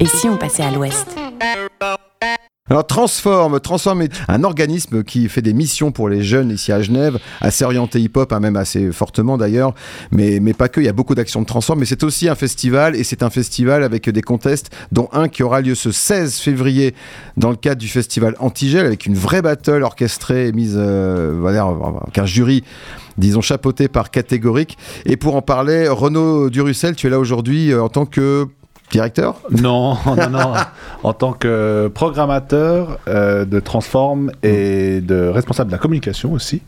Et si on passait à l'ouest alors Transform, Transform est un organisme qui fait des missions pour les jeunes ici à Genève, assez orienté hip-hop, hein, même assez fortement d'ailleurs, mais, pas que, il y a beaucoup d'actions de Transform, mais c'est aussi un festival, et c'est un festival avec des contests, dont un qui aura lieu ce 16 février dans le cadre du festival Antigel, avec une vraie battle orchestrée et mise, euh, voilà, qu'un jury disons chapeauté par catégorique. Et pour en parler, Renaud Durussel, tu es là aujourd'hui euh, en tant que Directeur Non, non, non. en tant que programmateur euh, de Transform et de responsable de la communication aussi.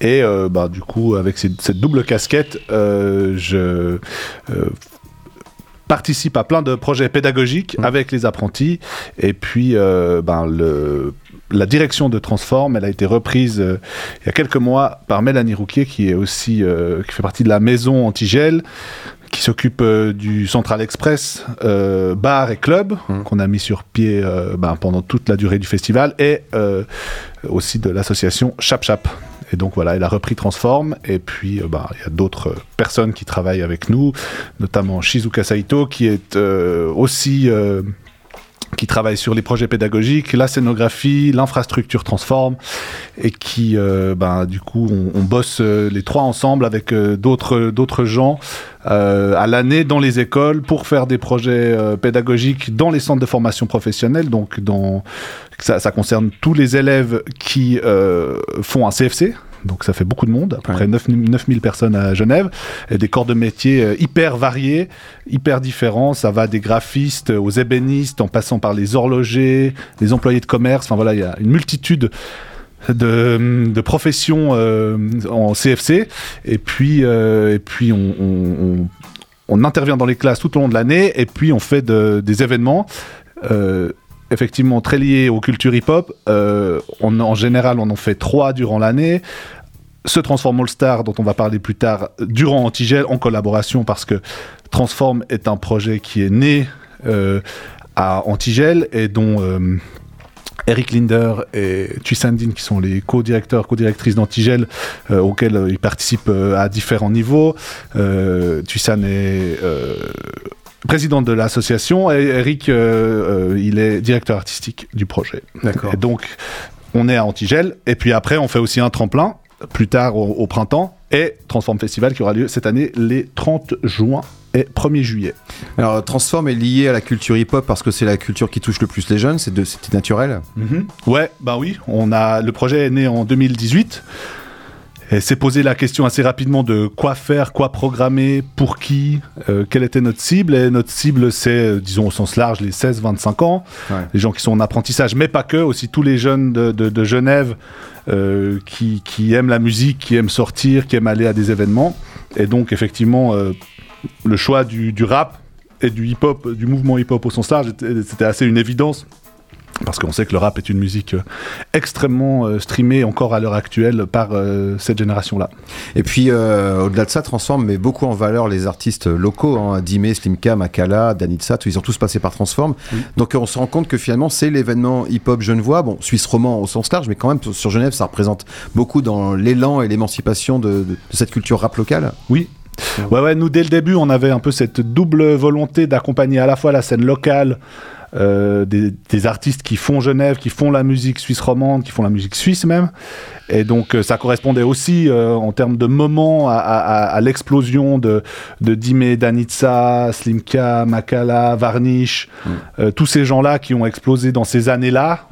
Et euh, bah, du coup, avec cette, double casquette, euh, je participe à plein de projets pédagogiques mm. avec les apprentis. Et puis, ben, le, la direction de Transform, elle a été reprise il y a quelques mois par Mélanie Rouquier, qui est aussi qui fait partie de la maison Antigel, qui s'occupe euh, du Central Express, euh, bar et club, mmh. qu'on a mis sur pied euh, ben, pendant toute la durée du festival, et aussi de l'association Chap Chap. Et donc voilà, elle a repris Transform, et puis ben, il y a d'autres personnes qui travaillent avec nous, notamment Shizuka Saito, qui est aussi qui travaille sur les projets pédagogiques, la scénographie, l'infrastructure transforme, et qui, euh, ben, du coup, on, bosse euh, les trois ensemble avec euh, d'autres d'autres gens à l'année dans les écoles pour faire des projets pédagogiques dans les centres de formation professionnelle. Donc, dans, ça, ça concerne tous les élèves qui font un CFC, donc ça fait beaucoup de monde, à peu près 9000 personnes à Genève, et des corps de métier euh, hyper variés, hyper différents. Ça va des graphistes aux ébénistes, en passant par les horlogers, les employés de commerce. Enfin voilà, il y a une multitude de, professions euh, en CFC. Et puis, euh, et puis on, on, intervient dans les classes tout au long de l'année, et puis on fait des événements effectivement très lié aux cultures hip-hop. Euh, en général, on en fait trois durant l'année. Se Transform All Star, dont on va parler plus tard, durant Antigel, en collaboration, parce que Transform est un projet qui est né euh, à Antigel et dont euh, Eric Linder et Tuisandine, qui sont les co-directeurs, co-directrices d'Antigel, auxquels ils participent à différents niveaux. Tuisan est président de l'association. Et Eric, euh, euh, il est directeur artistique du projet. D'accord. Et donc, on est à Antigel. Et puis après, on fait aussi un tremplin, plus tard au, printemps, et Transform Festival qui aura lieu cette année les 30 juin et 1er juillet. Alors, Transform est lié à la culture hip-hop parce que c'est la culture qui touche le plus les jeunes, c'est naturel mm Ouais, bah oui. On a, le projet est né en 2018. Elle s'est posé la question assez rapidement de quoi faire, quoi programmer, pour qui, euh, quelle était notre cible. Et notre cible, c'est, euh, disons au sens large, les 16-25 ans, les gens qui sont en apprentissage, mais pas que, aussi tous les jeunes de, Genève euh, qui, aiment la musique, qui aiment sortir, qui aiment aller à des événements. Et donc, effectivement, le choix du, du rap et du hip-hop, du mouvement hip-hop au sens large, c'était assez une évidence parce qu'on sait que le rap est une musique euh, extrêmement euh, streamée encore à l'heure actuelle par euh, cette génération-là. Et puis, au-delà de ça, Transform met beaucoup en valeur les artistes locaux, hein, Dime, Slimka, Makala, Danitsa, ils ont tous passé par Transform. Donc on se rend compte que finalement, c'est l'événement hip-hop genevois, bon, suisse roman au sens large, mais quand même, sur Genève, ça représente beaucoup dans l'élan et l'émancipation de, de cette culture rap locale. Oui, Ouais, ouais, nous dès le début, on avait un peu cette double volonté d'accompagner à la fois la scène locale, euh, des, artistes qui font Genève, qui font la musique suisse romande, qui font la musique suisse même. Et donc euh, ça correspondait aussi euh, en termes de moment à, l'explosion de, de Dime, Danitsa, Slimka, Makala, Varnish, mm. tous ces gens-là qui ont explosé dans ces années-là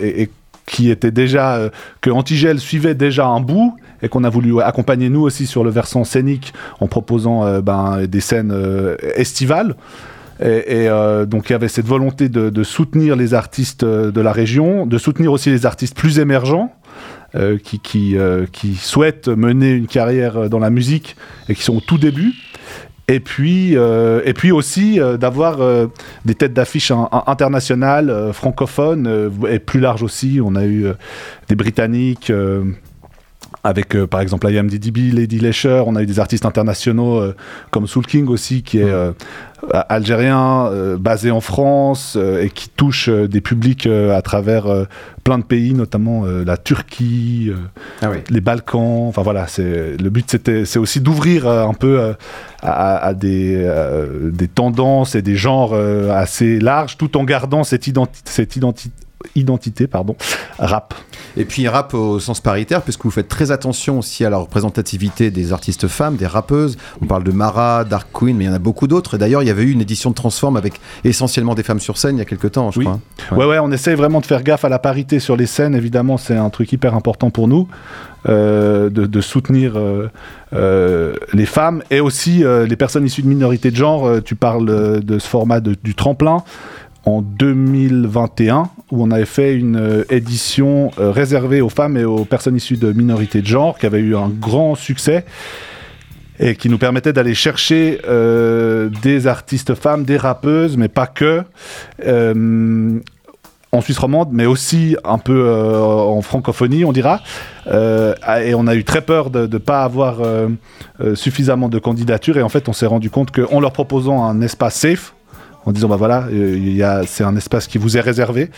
et, qui étaient déjà que Antigel suivait déjà un bout et qu'on a voulu accompagner nous aussi sur le versant scénique en proposant ben, des scènes estivales. Et, euh, donc il y avait cette volonté de, soutenir les artistes euh, de la région, de soutenir aussi les artistes plus émergents. Euh, qui, qui, qui, souhaitent mener une carrière dans la musique et qui sont au tout début. Et puis, et puis aussi d'avoir des têtes d'affiche internationales, francophones, et plus larges aussi. On a eu des Britanniques, avec par exemple IMDb, Lady Lesher, on a eu des artistes internationaux comme Soul King aussi qui est algérien, basé en France et qui touche des publics à travers plein de pays, notamment la Turquie, ah les Balkans. Enfin voilà, c'est le but c'était c'est aussi d'ouvrir un peu à, des, des tendances et des genres assez larges, tout en gardant cette, cette identité identité pardon, rap. Et puis rap au sens paritaire, puisque vous faites très attention aussi à la représentativité des artistes femmes, des rappeuses. On parle de Mara, Dark Queen, mais il y en a beaucoup d'autres. Et d'ailleurs, il y avait eu une édition de Transform avec essentiellement des femmes sur scène il y a quelques temps, je crois. Ouais. ouais, on essaye vraiment de faire gaffe à la parité sur les scènes. Évidemment, c'est un truc hyper important pour nous. Euh, de, soutenir euh, euh, les femmes et aussi les personnes issues de minorités de genre. tu parles de ce format du tremplin en 2021 où on avait fait une euh, édition euh, réservée aux femmes et aux personnes issues de minorités de genre qui avait eu un grand succès et qui nous permettait d'aller chercher euh, des artistes femmes, des rappeuses, mais pas que, en Suisse romande, mais aussi un peu en francophonie, on dira. et on a eu très peur de ne pas avoir suffisamment de candidatures, et en fait, on s'est rendu compte qu'en leur proposant un espace safe, en disant bah voilà, euh, c'est un espace qui vous est réservé.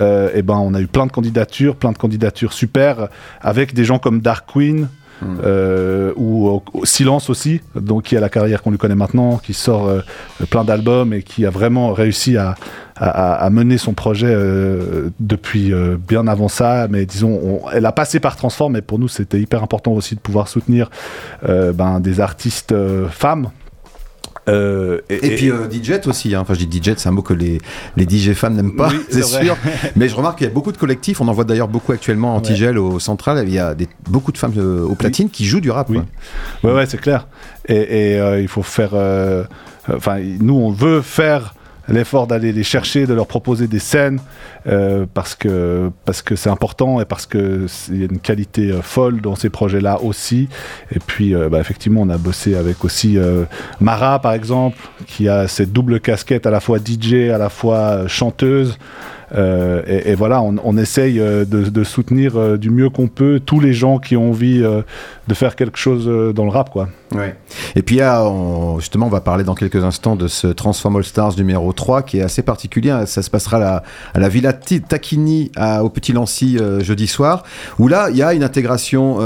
Euh, et ben on a eu plein de candidatures, plein de candidatures super, avec des gens comme Dark Queen. Hmm. Euh, ou Silence aussi, donc qui a la carrière qu'on lui connaît maintenant, qui sort plein d'albums et qui a vraiment réussi à, à, mener son projet depuis bien avant ça. Mais disons, elle a passé par Transform, mais pour nous c'était hyper important aussi de pouvoir soutenir ben, des artistes femmes euh, et, puis euh, DJ aussi, hein. enfin je dis DJ, c'est un mot que les, les DJ femmes n'aiment pas, c'est sûr. Mais je remarque qu'il y a beaucoup de collectifs, on en voit d'ailleurs beaucoup actuellement en Tigel au central, il y a des, beaucoup de femmes euh, au platine qui jouent du rap. Oui, ouais, ouais c'est clair. Et, il faut faire. Enfin, nous on veut faire l'effort d'aller les chercher, de leur proposer des scènes, euh, parce que parce que c'est important et parce que il y a une qualité euh, folle dans ces projets-là aussi. Et puis, euh, bah, effectivement, on a bossé avec aussi Mara, par exemple, qui a cette double casquette à la fois DJ, à la fois chanteuse. Euh, et, voilà, on, essaye euh, de, soutenir euh, du mieux qu'on peut tous les gens qui ont envie de faire quelque chose dans le rap, quoi. Ouais. Et puis, justement, on va parler dans quelques instants de ce Transform All Stars numéro 3 qui est assez particulier. Ça se passera à la, Villa Tacchini au Petit Lancy jeudi soir, où là, il y a une intégration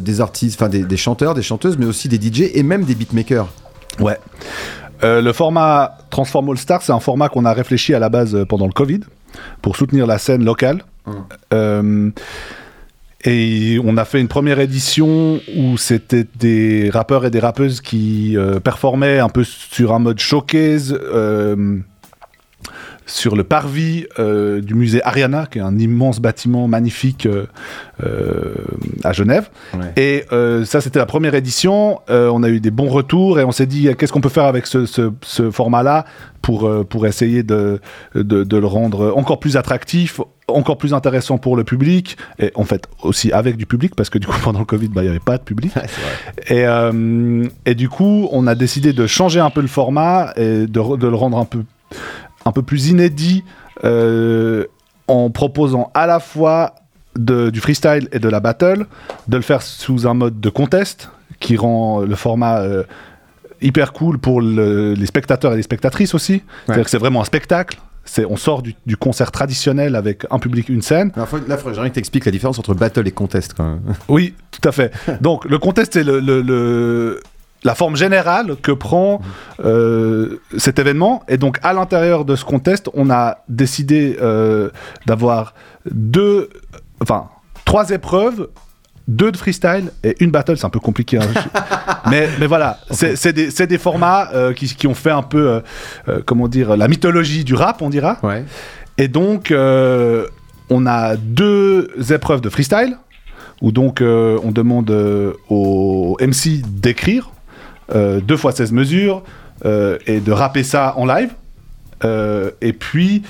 des artistes, enfin des, des, chanteurs, des chanteuses, mais aussi des DJ et même des beatmakers. Ouais. le format Transform All Stars, c'est un format qu'on a réfléchi à la base pendant le Covid pour soutenir la scène locale. Hum. Euh, et on a fait une première édition où c'était des rappeurs et des rappeuses qui euh, performaient un peu sur un mode showcase. Euh, sur le parvis euh, du musée Ariana, qui est un immense bâtiment magnifique euh, euh, à Genève. Et ça, c'était la première édition. on a eu des bons retours et on s'est dit qu'est-ce qu'on peut faire avec ce, ce, format-là pour, pour essayer de, de, de, le rendre encore plus attractif, encore plus intéressant pour le public, et en fait aussi avec du public, parce que du coup pendant le Covid, bah, il n'y avait pas de public. et, et du coup, on a décidé de changer un peu le format et de, de le rendre un peu un peu plus inédit euh, en proposant à la fois du freestyle et de la battle, de le faire sous un mode de contest qui rend le format euh, hyper cool pour les spectateurs et les spectatrices aussi. C'est-à-dire que c'est vraiment un spectacle. on sort du, concert traditionnel avec un public, une scène. Là, il faudrait que tu expliques la différence entre battle et contest quand même. Oui, tout à fait. Donc, le contest, c'est le, la forme générale que prend euh, cet événement. Et donc, à l'intérieur de ce contest, on a décidé euh, d'avoir deux, enfin, trois épreuves deux de freestyle et une battle, c'est un peu compliqué. Hein. mais, mais voilà, c'est des, des, formats euh, qui, qui, ont fait un peu, comment dire, la mythologie du rap, on dira. Ouais. Et donc, on a deux épreuves de freestyle, où donc on demande au MC d'écrire euh, deux fois 16 mesures euh, et de rapper ça en live. Euh, et puis,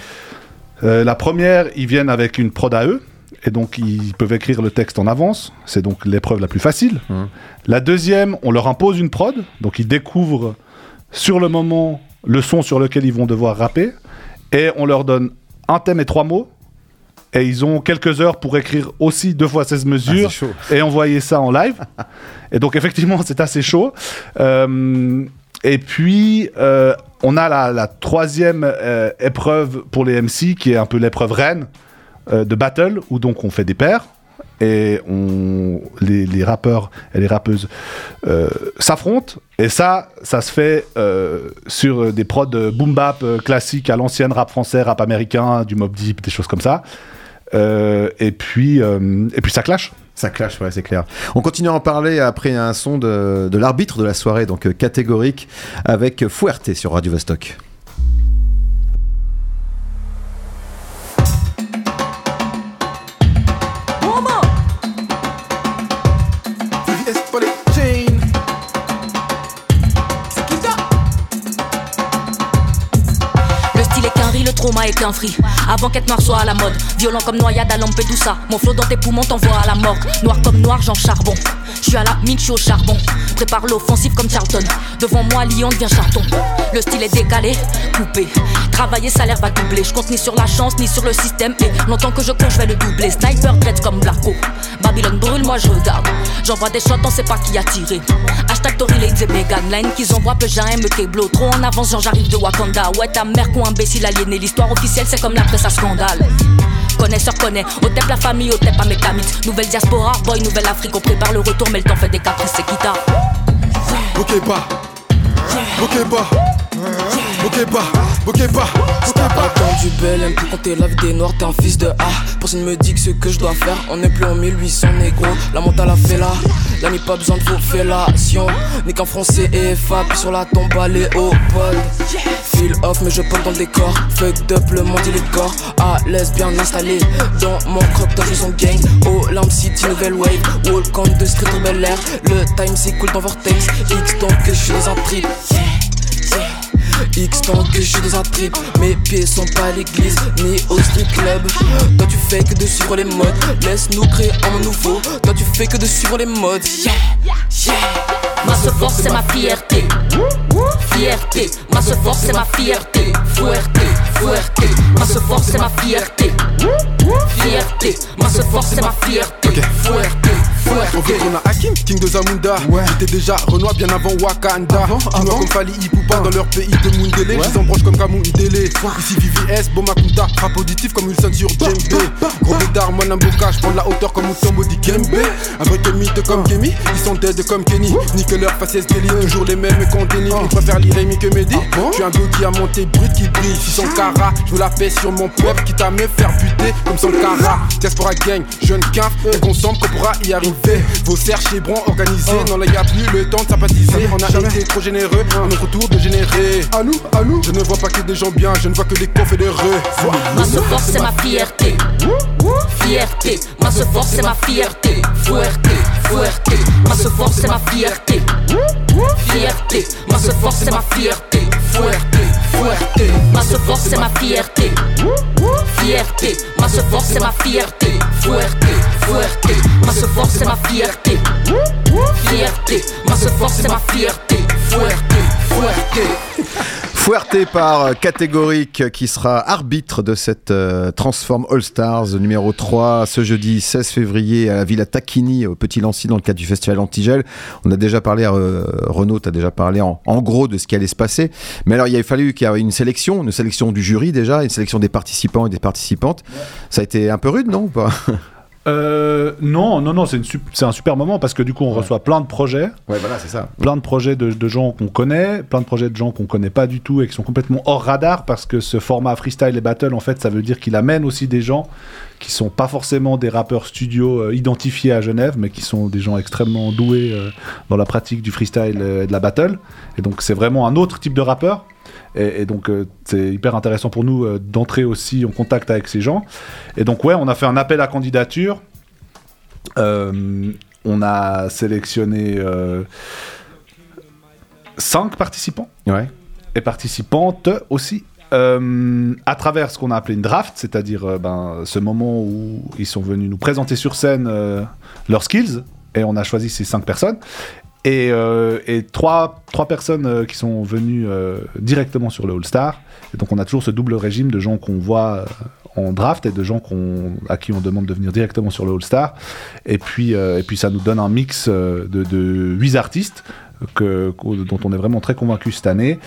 la première, ils viennent avec une prod à eux. Et donc, ils peuvent écrire le texte en avance. C'est donc l'épreuve la plus facile. Mmh. La deuxième, on leur impose une prod. Donc, ils découvrent sur le moment le son sur lequel ils vont devoir rapper. Et on leur donne un thème et trois mots. Et ils ont quelques heures pour écrire aussi deux fois 16 mesures Ah, chaud. et envoyer ça en live. et donc, effectivement, c'est assez chaud. Euh, et puis, euh, on a la, la troisième euh, épreuve pour les MC, qui est un peu l'épreuve reine de battle, où donc on fait des paires. Et on, les, les rappeurs et les rappeuses s'affrontent. Et ça, ça se fait sur des prods de boom bap classiques à l'ancienne rap français, rap américain, du Mob Deep, des choses comme ça. Euh, et puis, euh, et puis ça clash. Ça clash, c'est clair. On continue à en parler après un son de, de l'arbitre de la soirée, donc euh, catégorique, avec Fuerte sur Radio Vostok. Avant qu'être noir soit à la mode. Violent comme noyade à Lampedusa. Mon flot dans tes poumons t'envoie à la mort. Noir comme noir, j'en charbon. Je à la mine, je au charbon. Prépare l'offensive comme Charlton. Devant moi, Lyon devient charton. Le style est décalé, coupé. Travailler, salaire va doubler. Je compte ni sur la chance, ni sur le système. Et longtemps que je cours, je vais le doubler. Sniper, dread comme Blacko. Babylone brûle, moi je regarde. J'envoie des shots, on sait pas qui a tiré. Hashtag Tory Lanez et Megan. Line qu'ils envoient, peu j'ai un Keblo. Trop en avance, genre j'arrive de Wakanda. Ouais, ta mère, con imbécile aliéné. L'histoire officielle, c'est comme la presse à scandale. Connaisseur connaît, au tep la famille, au tep à mes camis. Nouvelle diaspora, boy, nouvelle Afrique. On prépare le retour, mais le temps fait des caprices, c'est quitta. Ok pas. Ok pas. Ok pas. Ok pas. Ok pas. Attends du bel plus compter la vie des noirs, t'es un fils de A. Personne me dit que ce que je dois faire, on est plus en 1800 négro. La mentale a fait là, la nuit pas besoin de vos fellations. N'est qu'un français et FA, puis sur la tombe à Léopold. Feel off, mais je pop dans le décor. Fucked up, le monde il est corps. À l'aise, bien installé. Dans mon croc, dans son gang. Olymp City, nouvelle wave. Walk on de street, bel air. Le time c'est cool dans Vortex. X tant que je suis dans un trip. X tant que je suis dans un trip. Mes pieds sont pas à l'église ni au street club. Toi tu fais que de suivre les modes. Laisse-nous créer un monde nouveau. Toi tu fais que de suivre les modes. Yeah, yeah. Ma se force, c'est ma fierté. Fierté, ma se force, c'est ma fierté. Fuerte, fuerte, ma se force, c'est ma fierté. Fierté, ma se force, c'est ma fierté. On qu'on a Hakim, King de Zamunda. J'étais déjà Renoir bien avant Wakanda. Chinois comme Fali Ipupa dans leur pays de Mundele. Ils s'embranchent comme Kamundele. Ici VVS, Bomakunta. Rap auditif comme Wilson sur Djembe. Gros bédard, moi Namboka. J'prends de la hauteur comme Mutombo dit. Un vrai mythe comme Kemi. Ils sont dead comme Kenny. Nique leur faciès délit. Toujours les mêmes qu'on dénie. Ils préfèrent l'Irémi que Mehdi. Je suis un beau diamanté brut qui brille. Si son cara, je veux la paix sur mon peuple. Quitte à me faire buter comme son cara. Diaspora gang, jeune quinf. Et ensemble qu'on pourra y arriver. Vos serres chez Bron organisés. Non, là y a plus le temps de sympathiser. On a été trop généreux. À notre tour de générer. À nous, à nous. Je ne vois pas que des gens bien. Je ne vois que des confédérés. Ma se force, c'est ma fierté. Fierté, ma se force, c'est ma fierté. Fuerte, fuerte, ma se force, c'est ma fierté. Fierté, ma se force, c'est ma fierté. Fuerte, fuerte, ma se force, c'est ma fierté. Fierté, ma se force, c'est ma fierté. Fuerte, fuerte, ma force, c'est ma fierté. Fierté, ma force, c'est ma fierté. Fuerte, fuerte. Fuerte par catégorique qui sera arbitre de cette euh, Transform All Stars numéro 3 ce jeudi 16 février à la Villa Tacchini au Petit Lancy dans le cadre du festival Antigel. On a déjà parlé, euh, Renaud t'as déjà parlé en, gros de ce qui allait se passer. Mais alors il a fallu qu'il y ait une sélection, une sélection du jury déjà, une sélection des participants et des participantes. Ça a été un peu rude non Euh, non, non, non, c'est un super moment parce que du coup, on reçoit plein de projets, Ouais voilà c'est ça. plein de projets de, de gens qu'on connaît, plein de projets de gens qu'on connaît pas du tout et qui sont complètement hors radar parce que ce format freestyle et battle, en fait, ça veut dire qu'il amène aussi des gens qui sont pas forcément des rappeurs studio euh, identifiés à Genève, mais qui sont des gens extrêmement doués euh, dans la pratique du freestyle euh, et de la battle. Et donc, c'est vraiment un autre type de rappeur. Et, et donc, euh, c'est hyper intéressant pour nous euh, d'entrer aussi en contact avec ces gens. Et donc, ouais, on a fait un appel à candidature. Euh, on a sélectionné euh, cinq participants Ouais. et participantes aussi. Euh, à travers ce qu'on a appelé une draft, c'est-à-dire euh, ben, ce moment où ils sont venus nous présenter sur scène euh, leurs skills, et on a choisi ces cinq personnes. Et, et trois, trois personnes qui sont venues directement sur le All-Star. Donc on a toujours ce double régime de gens qu'on voit en draft et de gens qu'on, à qui on demande de venir directement sur le All-Star. Et puis, et puis ça nous donne un mix de, de 8 artistes. Que, dont on est vraiment très convaincu cette année.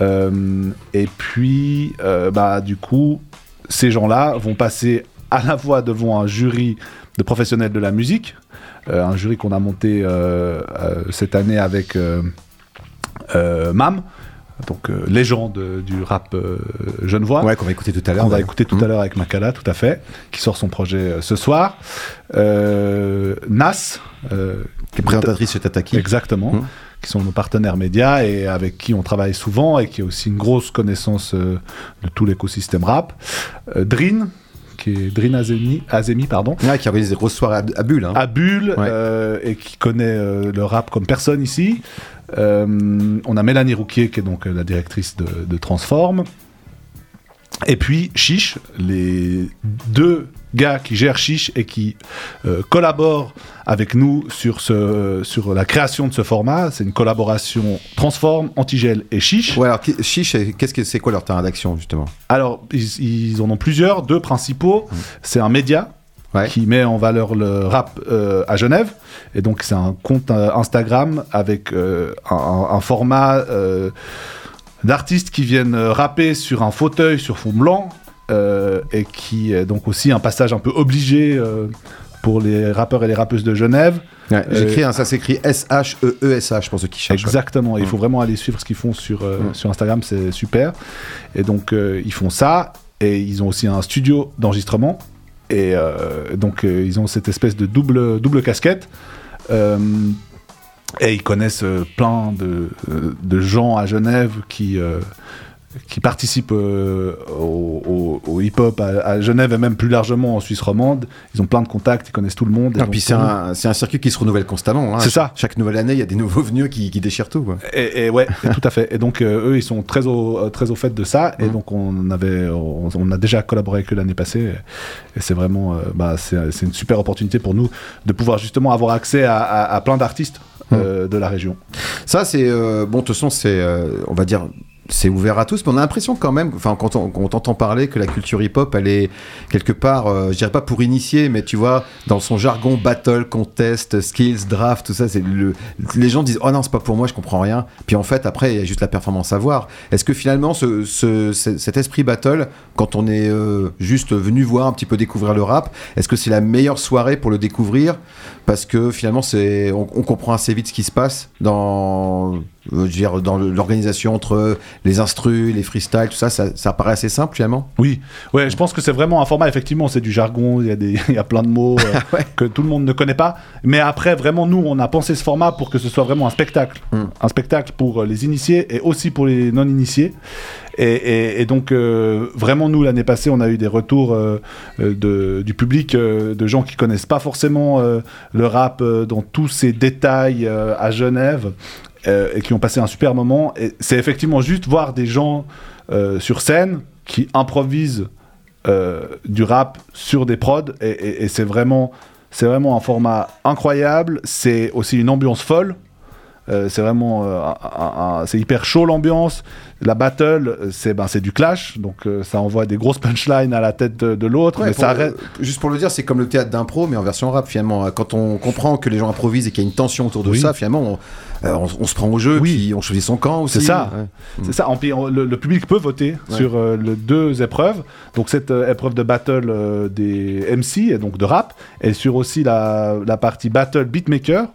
Euh, et puis, euh, bah, du coup, ces gens-là vont passer à la fois devant un jury de professionnels de la musique, euh, un jury qu'on a monté euh, euh, cette année avec Mam, donc légende du rap genevois. Ouais, qu'on va écouter tout à l'heure. On va écouter tout Mmh. à l'heure avec Makala, tout à fait, qui sort son projet ce soir. Nas, Qui est présentatrice chez Tataki. exactement, Mmh. Qui sont nos partenaires médias et avec qui on travaille souvent et qui a aussi une grosse connaissance euh, de tout l'écosystème rap. Euh, Drin, qui est Drin Azemi, Azemi pardon, Ouais, qui organise des grosses soirées à, à Bulle. hein. à Bulle Ouais. euh, et qui connaît euh, le rap comme personne ici. Euh, on a Mélanie Rouquier qui est donc la directrice de, de Transform. Et puis Chiche, les deux gars qui gèrent Chiche et qui euh, collaborent avec nous sur, ce, sur la création de ce format. C'est une collaboration Transform, Antigel et Chiche. Ouais, alors Chiche, qu'est-ce que c'est quoi leur terrain d'action justement? Alors, ils, ils en ont plusieurs, deux principaux. C'est un média Ouais. qui met en valeur le rap euh, à Genève. Et donc, c'est un compte euh, Instagram avec euh, un, format d'artistes qui viennent rapper sur un fauteuil sur fond blanc. Euh, et qui est donc aussi un passage un peu obligé euh, pour les rappeurs et les rappeuses de Genève. Ouais, Euh, J'écris, hein, ça s'écrit S-H-E-E-S-H pour ceux qui cherchent. Exactement, il Mm. faut vraiment aller suivre ce qu'ils font sur, euh, Mm. sur Instagram, c'est super. Et donc, euh, ils font ça, et ils ont aussi un studio d'enregistrement, et donc, ils ont cette espèce de double, double casquette. Et ils connaissent plein de, de gens à Genève qui, qui participent euh, au, au- au hip-hop à, à Genève et même plus largement en Suisse romande. Ils ont plein de contacts, ils connaissent tout le monde. et donc, puis c'est un, c'est un circuit qui se renouvelle constamment. hein. C'est ça. Chaque nouvelle année, il y a des nouveaux venus qui, qui déchirent tout. quoi. Et, et ouais, et tout à fait. Et donc euh, eux, ils sont très au euh, très au fait de ça. Et Mhm. donc on avait, on, on a déjà collaboré avec eux l'année passée. Et c'est vraiment, euh, bah, c'est c'est une super opportunité pour nous de pouvoir justement avoir accès à, à- à plein d'artistes euh, de la région. Ça, c'est. euh, bon, de toute façon, c'est. euh, on va dire. C'est ouvert à tous, mais on a l'impression quand même, enfin, quand on, quand on t'entend parler que la culture hip-hop, elle est quelque part, euh, je dirais pas pour initier, mais tu vois, dans son jargon battle, contest, skills, draft, tout ça, les gens disent, oh non, c'est pas pour moi, je comprends rien. Puis en fait, après, il y a juste la performance à voir. Est-ce que finalement, ce, ce- ce- cet esprit battle, quand on est euh, juste venu voir un petit peu découvrir le rap, est-ce que c'est la meilleure soirée pour le découvrir? Parce que finalement, on, comprend assez vite ce qui se passe dans, je veux dire, dans l'organisation entre les instrus, les freestyles, tout ça, ça, ça paraît assez simple finalement. Oui, ouais, je pense que c'est vraiment un format. Effectivement, c'est du jargon. Il y a des, il y a plein de mots euh, Ouais. que tout le monde ne connaît pas. Mais après, vraiment, nous, on a pensé ce format pour que ce soit vraiment un spectacle, Mm. un spectacle pour euh, les initiés et aussi pour les non initiés. Et, et- et donc, euh, vraiment, nous, l'année passée, on a eu des retours euh, de, du public, de gens qui connaissent pas forcément le rap dans tous ses détails à Genève et qui ont passé un super moment. C'est effectivement juste voir des gens euh, sur scène qui improvisent euh, du rap sur des prods. Et, c'est vraiment un format incroyable. C'est aussi une ambiance folle. Euh, c'est vraiment euh, c'est hyper chaud l'ambiance la battle euh, c'est ben c'est du clash donc euh, ça envoie des grosses punchlines à la tête de, de l'autre Ouais, mais pour- ça reste euh, juste pour le dire, c'est comme le théâtre d'impro, mais en version rap finalement. Quand on comprend que les gens improvisent et qu'il y a une tension autour de Oui. ça, finalement, on, euh, on- on se prend au jeu, Oui. puis on choisit son camp aussi. C'est ça. Ouais. C'est ça. En le, le public peut voter Ouais. sur euh, les deux épreuves. Donc cette euh, épreuve de battle euh, des MC et donc de rap, et sur aussi la, la partie battle beatmaker.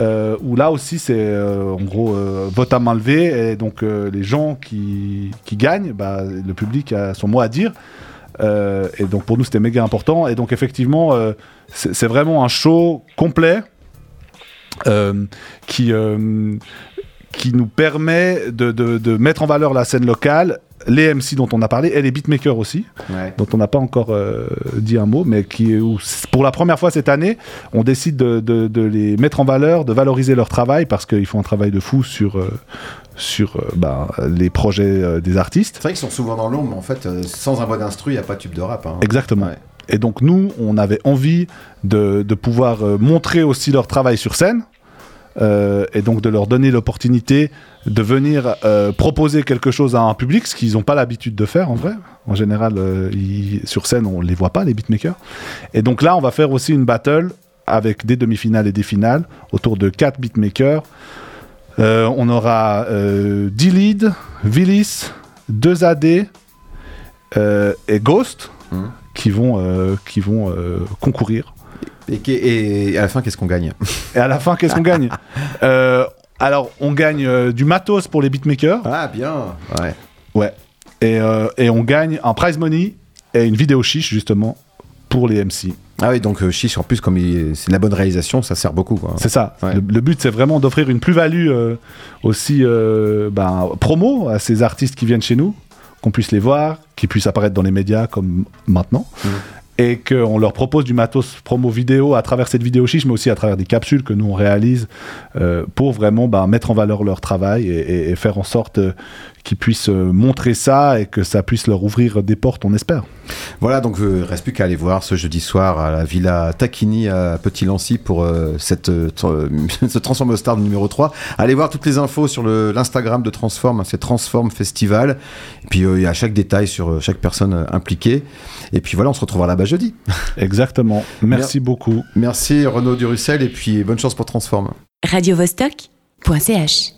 Euh, où là aussi c'est euh, en gros euh, vote à main levée et donc les gens qui, qui gagnent, bah, le public a son mot à dire. Et donc pour nous c'était méga important et donc effectivement c'est vraiment un show complet qui, qui nous permet de, de- de mettre en valeur la scène locale, les MC dont on a parlé et les beatmakers aussi, Ouais. dont on n'a pas encore euh, dit un mot, mais qui, où, pour la première fois cette année, on décide de, les mettre en valeur, de valoriser leur travail parce qu'ils font un travail de fou sur, euh, sur euh, bah, les projets des artistes. C'est vrai qu'ils sont souvent dans l'ombre, mais en fait, sans un voix d'instru, il n'y a pas de tube de rap. hein. Exactement. Ouais. Et donc nous, on avait envie de, de pouvoir euh, montrer aussi leur travail sur scène, et donc de leur donner l'opportunité de venir proposer quelque chose à un public, ce qu'ils n'ont pas l'habitude de faire en vrai. En général, sur scène, on ne les voit pas, les beatmakers. Et donc là, on va faire aussi une battle avec des demi-finales et des finales autour de quatre beatmakers. on aura 10 leads, Villis, 2 AD et Ghost. Hum qui vont, euh, qui vont euh, concourir. Et, à la fin, qu'est-ce qu'on gagne? Et à la fin, qu'est-ce qu'on gagne? Euh, Alors, on gagne du matos pour les beatmakers. Ah, bien Ouais. Ouais. Et, et on gagne un prize money et une vidéo chiche, justement, pour les MC. Ah oui, donc chiche, en plus, comme c'est la bonne réalisation, ça sert beaucoup. C'est ça. Le, but, c'est vraiment d'offrir une plus-value aussi ben, promo à ces artistes qui viennent chez nous qu'on puisse les voir, qu'ils puissent apparaître dans les médias comme maintenant. Mmh. Et qu'on leur propose du matos promo vidéo à travers cette vidéo chiche, mais aussi à travers des capsules que nous on réalise euh, pour vraiment bah, mettre en valeur leur travail et, faire en sorte euh, qu'ils puissent euh, montrer ça et que ça puisse leur ouvrir des portes, on espère. Voilà, donc il ne reste plus qu'à aller voir ce jeudi soir à la Villa Tacchini à Petit-Lancy pour euh, cette, euh, ce Transform Star numéro 3. Allez voir toutes les infos sur l'Instagram de Transform, hein, c'est Transform Festival. Et puis il y a chaque détail sur chaque personne impliquée. Et puis voilà, on se retrouvera là-bas jeudi. Exactement. Merci beaucoup. Merci Renaud Durussel et puis bonne chance pour Transform. Radio -Vostok .ch